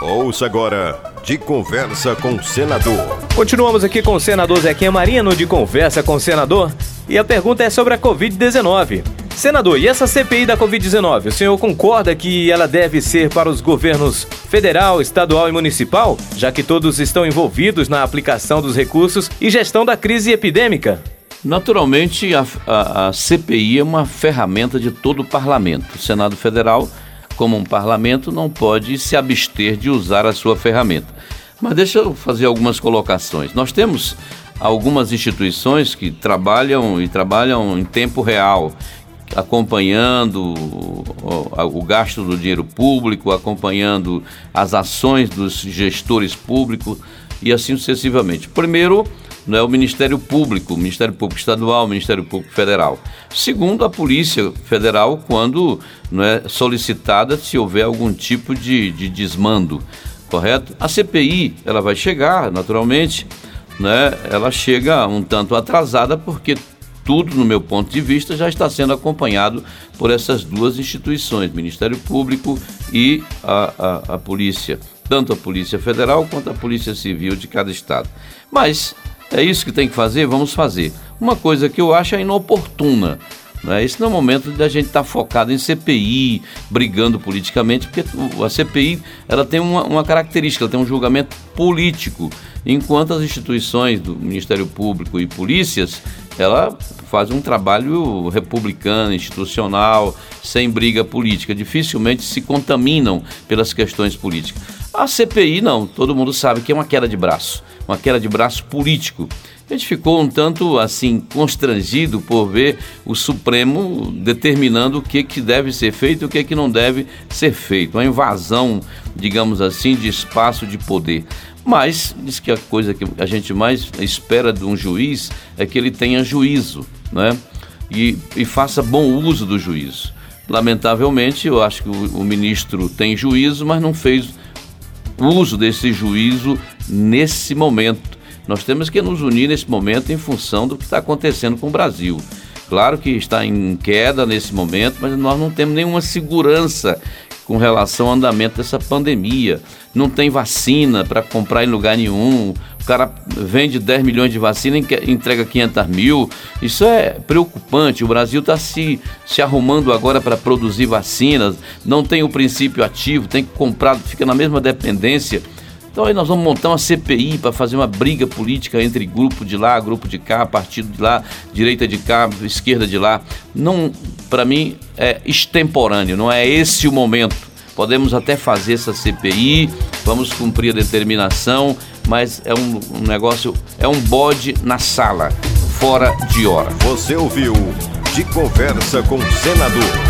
Ouça agora de conversa com o senador. Continuamos aqui com o senador Zequinha Marino de conversa com o senador e a pergunta é sobre a Covid-19. Senador, e essa CPI da Covid-19, o senhor concorda que ela deve ser para os governos federal, estadual e municipal, já que todos estão envolvidos na aplicação dos recursos e gestão da crise epidêmica? Naturalmente, a, a, a CPI é uma ferramenta de todo o parlamento. O Senado Federal como um parlamento, não pode se abster de usar a sua ferramenta. Mas deixa eu fazer algumas colocações. Nós temos algumas instituições que trabalham e trabalham em tempo real, acompanhando o, gasto do dinheiro público, acompanhando as ações dos gestores públicos e assim sucessivamente. Primeiro, não é o Ministério Público, o Ministério Público Estadual, o Ministério Público Federal. Segundo, a Polícia Federal, quando não é solicitada se houver algum tipo de, de desmando, correto? A CPI, ela vai chegar, naturalmente, né? ela chega um tanto atrasada porque tudo, no meu ponto de vista, já está sendo acompanhado por essas duas instituições, Ministério Público e a, a, a Polícia, tanto a Polícia Federal quanto a Polícia Civil de cada estado. Mas é isso que tem que fazer? Vamos fazer. Uma coisa que eu acho é inoportuna. Né? Esse não é o momento da gente estar tá focado em CPI, brigando politicamente, porque a CPI ela tem uma, uma característica, ela tem um julgamento político, enquanto as instituições do Ministério Público e polícias, ela faz um trabalho republicano, institucional, sem briga política, dificilmente se contaminam pelas questões políticas. A CPI não, todo mundo sabe que é uma queda de braço uma queda de braço político. A gente ficou um tanto assim constrangido por ver o Supremo determinando o que, que deve ser feito e o que, que não deve ser feito. Uma invasão, digamos assim, de espaço de poder. Mas diz que a coisa que a gente mais espera de um juiz é que ele tenha juízo, né? E, e faça bom uso do juízo. Lamentavelmente, eu acho que o, o ministro tem juízo, mas não fez uso desse juízo nesse momento. Nós temos que nos unir nesse momento em função do que está acontecendo com o Brasil. Claro que está em queda nesse momento, mas nós não temos nenhuma segurança com relação ao andamento dessa pandemia. Não tem vacina para comprar em lugar nenhum. O cara vende 10 milhões de vacina e entrega 500 mil. Isso é preocupante. O Brasil está se, se arrumando agora para produzir vacinas. Não tem o princípio ativo, tem que comprar, fica na mesma dependência. Então aí nós vamos montar uma CPI para fazer uma briga política entre grupo de lá, grupo de cá, partido de lá, direita de cá, esquerda de lá. Não, para mim é extemporâneo, não é esse o momento. Podemos até fazer essa CPI, vamos cumprir a determinação, mas é um, um negócio, é um bode na sala, fora de hora. Você ouviu de conversa com o senador